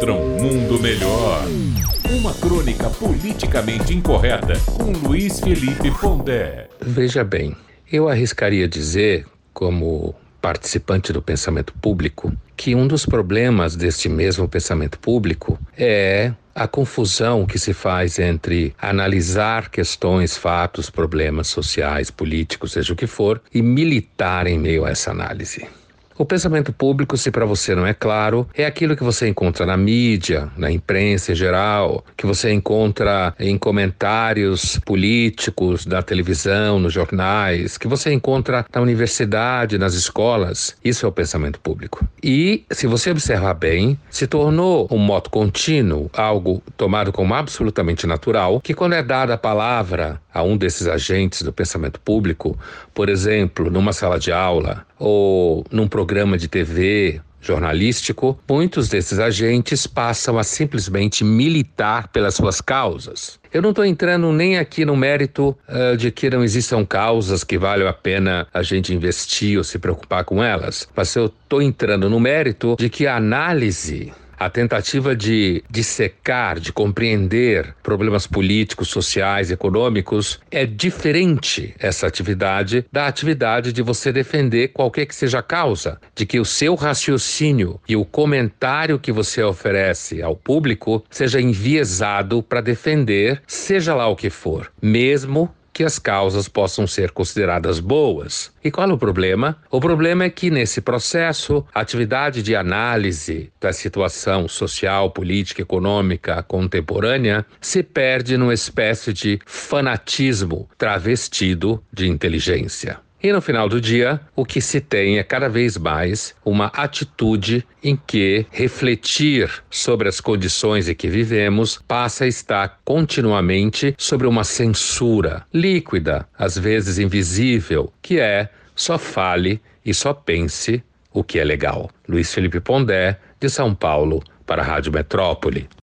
contra um mundo melhor. Uma crônica politicamente incorreta com Luiz Felipe Pondé. Veja bem, eu arriscaria dizer, como participante do pensamento público, que um dos problemas deste mesmo pensamento público é a confusão que se faz entre analisar questões, fatos, problemas sociais, políticos, seja o que for, e militar em meio a essa análise. O pensamento público, se para você não é claro, é aquilo que você encontra na mídia, na imprensa em geral, que você encontra em comentários políticos, da televisão, nos jornais, que você encontra na universidade, nas escolas. Isso é o pensamento público. E, se você observar bem, se tornou um modo contínuo, algo tomado como absolutamente natural, que quando é dada a palavra a um desses agentes do pensamento público, por exemplo, numa sala de aula ou num programa de TV jornalístico, muitos desses agentes passam a simplesmente militar pelas suas causas. Eu não estou entrando nem aqui no mérito uh, de que não existam causas que valham a pena a gente investir ou se preocupar com elas, mas eu estou entrando no mérito de que a análise a tentativa de dissecar, de compreender problemas políticos, sociais, econômicos, é diferente essa atividade da atividade de você defender qualquer que seja a causa, de que o seu raciocínio e o comentário que você oferece ao público seja enviesado para defender, seja lá o que for, mesmo que as causas possam ser consideradas boas. E qual é o problema? O problema é que nesse processo, a atividade de análise da situação social, política, econômica contemporânea se perde numa espécie de fanatismo travestido de inteligência. E no final do dia, o que se tem é cada vez mais uma atitude em que refletir sobre as condições em que vivemos passa a estar continuamente sobre uma censura líquida, às vezes invisível, que é só fale e só pense o que é legal. Luiz Felipe Pondé, de São Paulo, para a Rádio Metrópole.